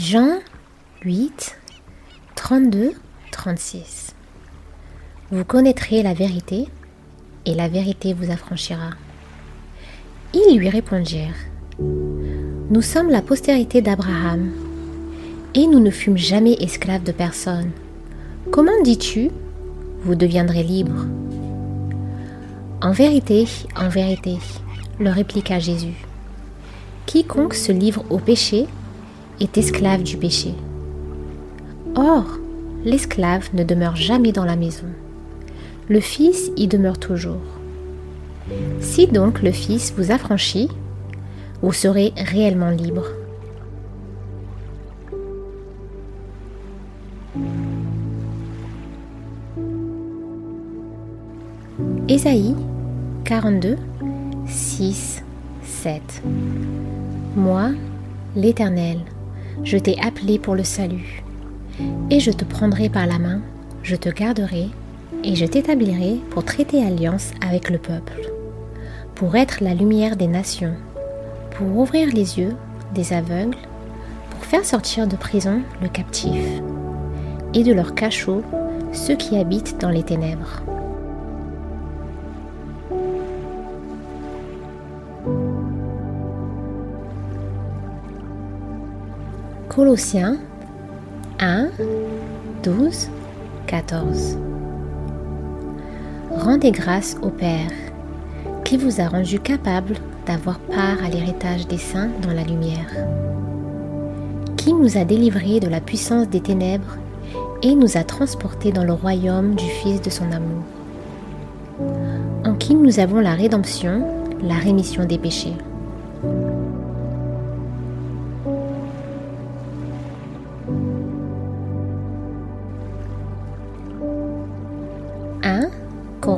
Jean 8, 32, 36. Vous connaîtrez la vérité, et la vérité vous affranchira. Ils lui répondirent, Nous sommes la postérité d'Abraham, et nous ne fûmes jamais esclaves de personne. Comment dis-tu, vous deviendrez libres En vérité, en vérité, leur répliqua Jésus, quiconque se livre au péché est esclave du péché. Or, l'esclave ne demeure jamais dans la maison. Le Fils y demeure toujours. Si donc le Fils vous affranchit, vous serez réellement libre. Ésaïe 42, 6, 7 Moi, l'Éternel, je t'ai appelé pour le salut, et je te prendrai par la main, je te garderai, et je t'établirai pour traiter alliance avec le peuple, pour être la lumière des nations, pour ouvrir les yeux des aveugles, pour faire sortir de prison le captif, et de leur cachot ceux qui habitent dans les ténèbres. Colossiens 1, 12, 14. Rendez grâce au Père, qui vous a rendu capable d'avoir part à l'héritage des saints dans la lumière, qui nous a délivrés de la puissance des ténèbres et nous a transportés dans le royaume du Fils de son amour, en qui nous avons la rédemption, la rémission des péchés.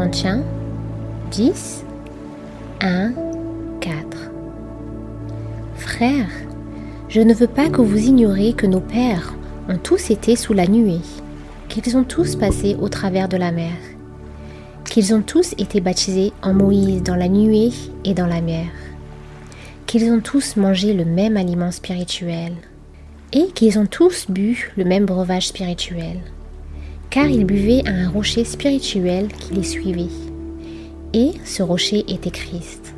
Corinthiens 10, 1, 4 Frères, je ne veux pas que vous ignoriez que nos pères ont tous été sous la nuée, qu'ils ont tous passé au travers de la mer, qu'ils ont tous été baptisés en Moïse dans la nuée et dans la mer, qu'ils ont tous mangé le même aliment spirituel, et qu'ils ont tous bu le même breuvage spirituel car ils buvaient à un rocher spirituel qui les suivait. Et ce rocher était Christ.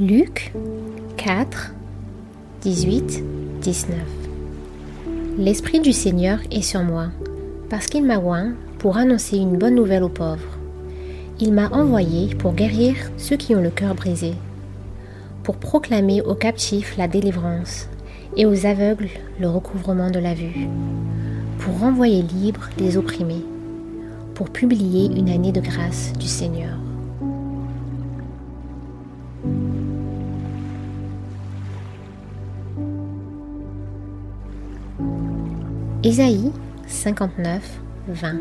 Luc 4, 18, 19 L'Esprit du Seigneur est sur moi, parce qu'il m'a oint pour annoncer une bonne nouvelle aux pauvres. Il m'a envoyé pour guérir ceux qui ont le cœur brisé pour proclamer aux captifs la délivrance et aux aveugles le recouvrement de la vue, pour renvoyer libres les opprimés, pour publier une année de grâce du Seigneur. Ésaïe 59, 20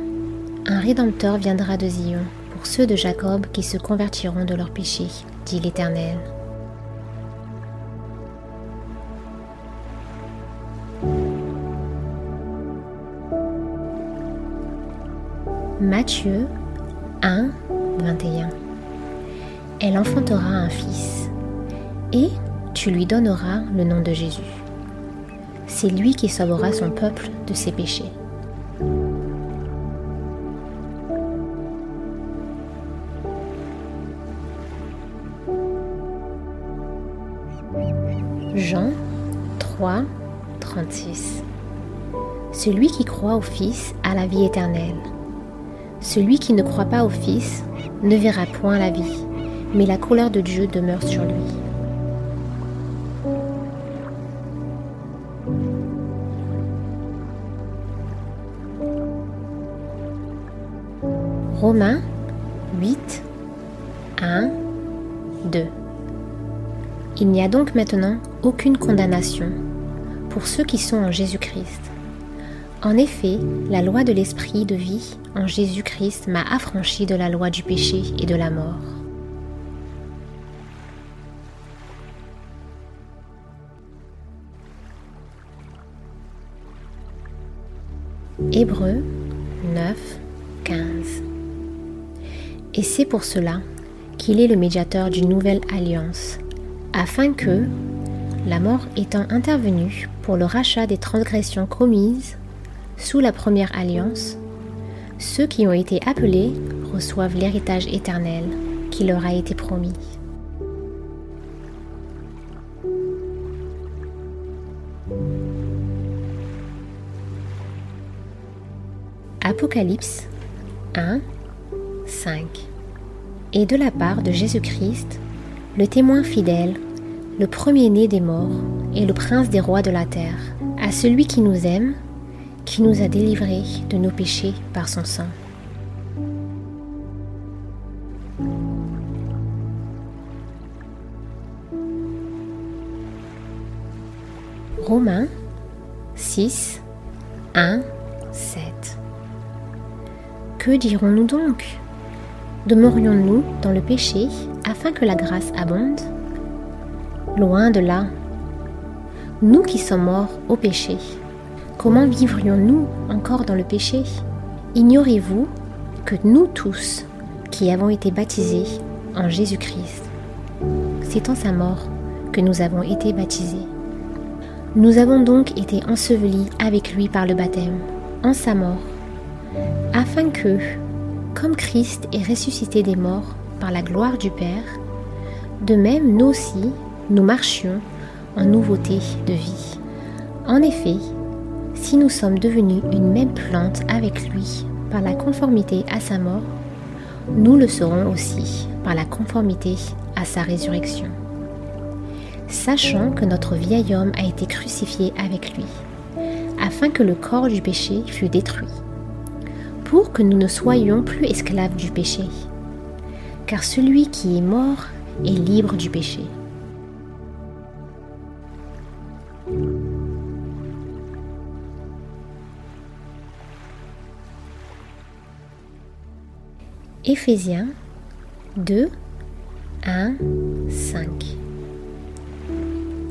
Un Rédempteur viendra de Zion pour ceux de Jacob qui se convertiront de leurs péchés, dit l'Éternel. Matthieu 1, 21 Elle enfantera un fils, et tu lui donneras le nom de Jésus. C'est lui qui sauvera son peuple de ses péchés. Jean 3, 36 Celui qui croit au Fils a la vie éternelle. Celui qui ne croit pas au Fils ne verra point la vie, mais la colère de Dieu demeure sur lui. Romains 8, 1, 2 Il n'y a donc maintenant aucune condamnation pour ceux qui sont en Jésus-Christ en effet, la loi de l'esprit de vie en Jésus-Christ m'a affranchi de la loi du péché et de la mort. Hébreux 9, 15 Et c'est pour cela qu'il est le médiateur d'une nouvelle alliance, afin que, la mort étant intervenue pour le rachat des transgressions commises sous la première alliance, ceux qui ont été appelés reçoivent l'héritage éternel qui leur a été promis. Apocalypse 1, 5 Et de la part de Jésus-Christ, le témoin fidèle, le premier-né des morts et le prince des rois de la terre, à celui qui nous aime, qui nous a délivrés de nos péchés par son sang. Romains 6, 1, 7 Que dirons-nous donc? Demeurions-nous dans le péché afin que la grâce abonde? Loin de là. Nous qui sommes morts au péché, comment vivrions-nous encore dans le péché? Ignorez-vous que nous tous qui avons été baptisés en Jésus-Christ, c'est en sa mort que nous avons été baptisés. Nous avons donc été ensevelis avec lui par le baptême, en sa mort, afin que, comme Christ est ressuscité des morts par la gloire du Père, de même nous aussi, nous marchions en nouveauté de vie. En effet, si nous sommes devenus une même plante avec lui par la conformité à sa mort, nous le serons aussi par la conformité à sa résurrection sachant que notre vieil homme a été crucifié avec lui, afin que le corps du péché fût détruit, pour que nous ne soyons plus esclaves du péché, car celui qui est mort est libre du péché. Éphésiens 2, 1, 5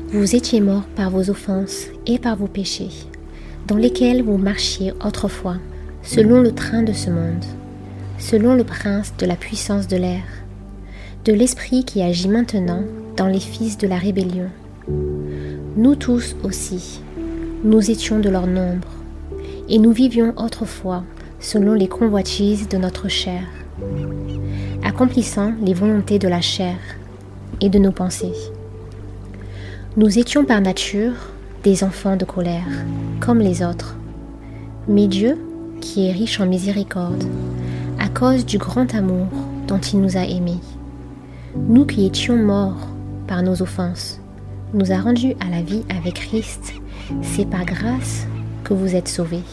vous étiez morts par vos offenses et par vos péchés, dans lesquels vous marchiez autrefois, selon le train de ce monde, selon le prince de la puissance de l'air, de l'esprit qui agit maintenant dans les fils de la rébellion. Nous tous aussi, nous étions de leur nombre, et nous vivions autrefois selon les convoitises de notre chair, accomplissant les volontés de la chair et de nos pensées. Nous étions par nature des enfants de colère, comme les autres. Mais Dieu, qui est riche en miséricorde, à cause du grand amour dont il nous a aimés, nous qui étions morts par nos offenses, nous a rendus à la vie avec Christ. C'est par grâce que vous êtes sauvés.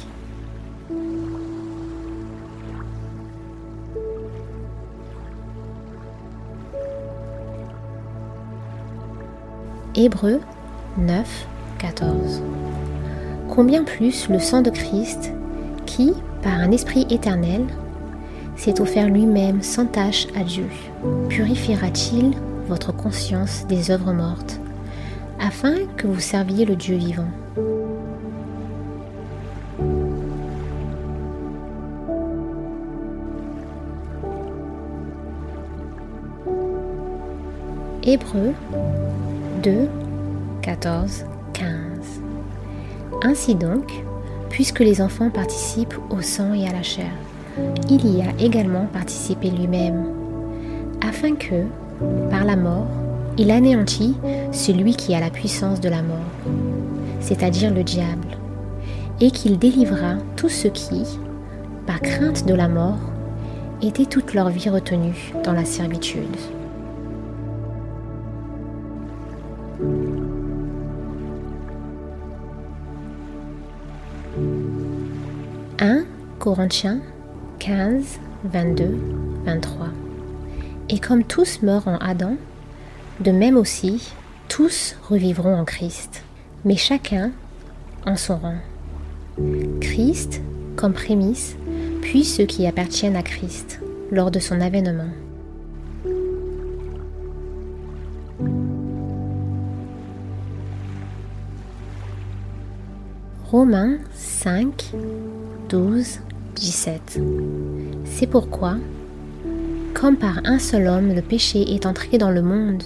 Hébreu 9, 14. Combien plus le sang de Christ, qui, par un esprit éternel, s'est offert lui-même sans tâche à Dieu, purifiera-t-il votre conscience des œuvres mortes, afin que vous serviez le Dieu vivant? Hébreu 2, 14, 15. Ainsi donc, puisque les enfants participent au sang et à la chair, il y a également participé lui-même, afin que, par la mort, il anéantit celui qui a la puissance de la mort, c'est-à-dire le diable, et qu'il délivra tous ceux qui, par crainte de la mort, étaient toute leur vie retenus dans la servitude. 1 Corinthiens 15, 22, 23. Et comme tous meurent en Adam, de même aussi, tous revivront en Christ, mais chacun en son rang. Christ comme prémisse, puis ceux qui appartiennent à Christ lors de son avènement. Romains 5, 12, 17. C'est pourquoi, comme par un seul homme le péché est entré dans le monde,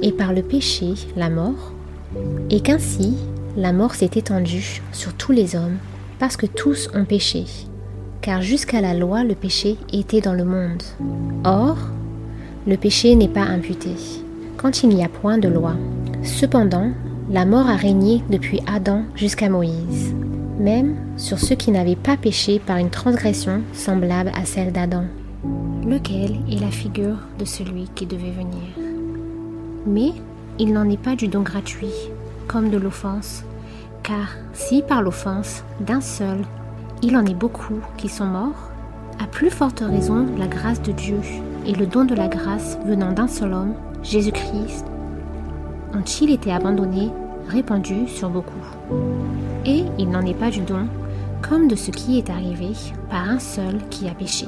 et par le péché la mort, et qu'ainsi la mort s'est étendue sur tous les hommes, parce que tous ont péché, car jusqu'à la loi le péché était dans le monde. Or, le péché n'est pas imputé, quand il n'y a point de loi. Cependant, la mort a régné depuis Adam jusqu'à Moïse, même sur ceux qui n'avaient pas péché par une transgression semblable à celle d'Adam, lequel est la figure de celui qui devait venir? Mais il n'en est pas du don gratuit, comme de l'offense, car si par l'offense d'un seul, il en est beaucoup qui sont morts, à plus forte raison la grâce de Dieu et le don de la grâce venant d'un seul homme, Jésus-Christ, ont-ils été abandonnés, répandus sur beaucoup. Et il n'en est pas du don, comme de ce qui est arrivé par un seul qui a péché.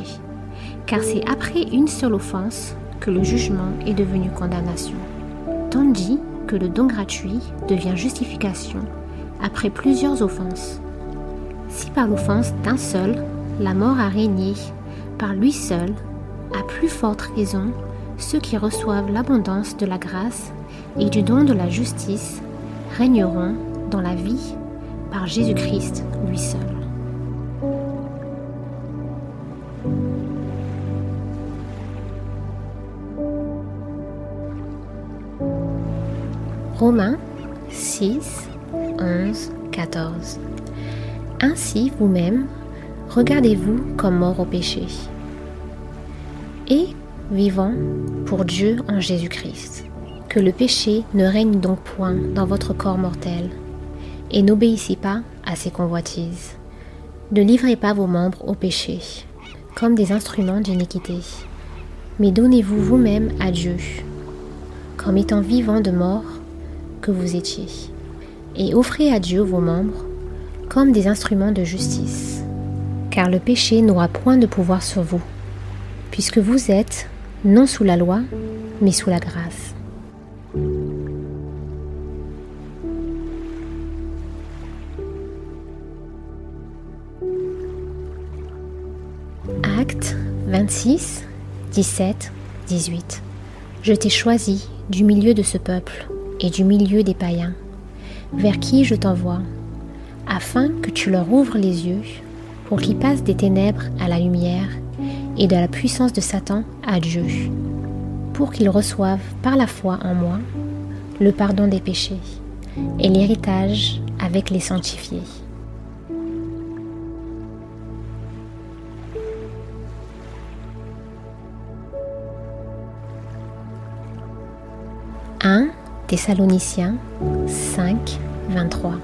Car c'est après une seule offense que le jugement est devenu condamnation. Tandis que le don gratuit devient justification après plusieurs offenses. Si par l'offense d'un seul, la mort a régné, par lui seul, à plus forte raison, ceux qui reçoivent l'abondance de la grâce et du don de la justice régneront dans la vie par Jésus-Christ lui seul. Romains 6, 11, 14. Ainsi vous-même, regardez-vous comme mort au péché et vivant pour Dieu en Jésus-Christ. Que le péché ne règne donc point dans votre corps mortel, et n'obéissez pas à ses convoitises. Ne livrez pas vos membres au péché, comme des instruments d'iniquité, mais donnez-vous vous-même à Dieu, comme étant vivant de mort que vous étiez, et offrez à Dieu vos membres comme des instruments de justice, car le péché n'aura point de pouvoir sur vous, puisque vous êtes non sous la loi, mais sous la grâce. Acte 26, 17, 18. Je t'ai choisi du milieu de ce peuple et du milieu des païens, vers qui je t'envoie, afin que tu leur ouvres les yeux, pour qu'ils passent des ténèbres à la lumière et de la puissance de Satan à Dieu, pour qu'ils reçoivent par la foi en moi le pardon des péchés et l'héritage avec les sanctifiés. « 1 Thessaloniciens 5, 23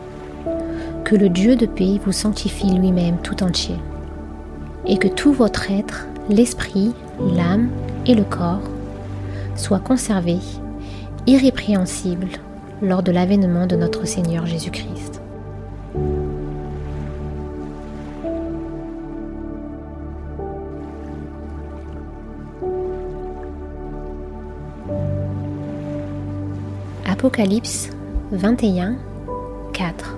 Que le Dieu de paix vous sanctifie lui-même tout entier, et que tout votre être l'esprit, l'âme et le corps soient conservés irrépréhensibles lors de l'avènement de notre Seigneur Jésus-Christ. Apocalypse 21, 4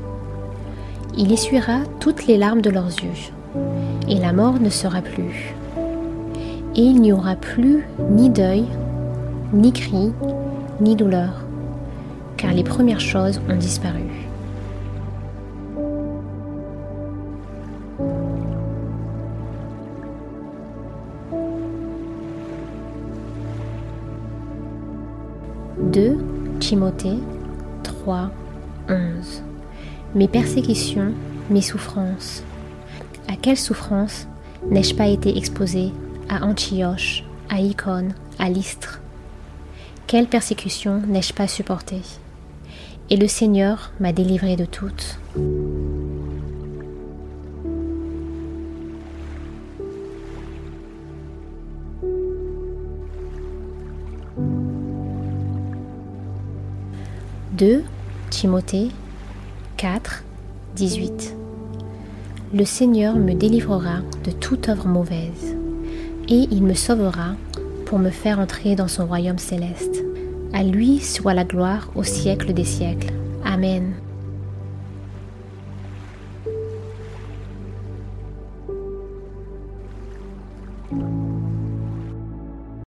Il essuiera toutes les larmes de leurs yeux, et la mort ne sera plus et il n'y aura plus ni deuil, ni cri, ni douleur, car les premières choses ont disparu. « 2 Timothée 3, 11 Mes persécutions, mes souffrances. À quelle souffrance n'ai-je pas été exposé à Antioche, à Icône, à Lystre. Quelle persécution n'ai-je pas supportée? Et le Seigneur m'a délivré de toutes. « 2 Timothée 4, 18 Le Seigneur me délivrera de toute œuvre mauvaise et il me sauvera pour me faire entrer dans son royaume céleste. À lui soit la gloire au siècle des siècles. Amen.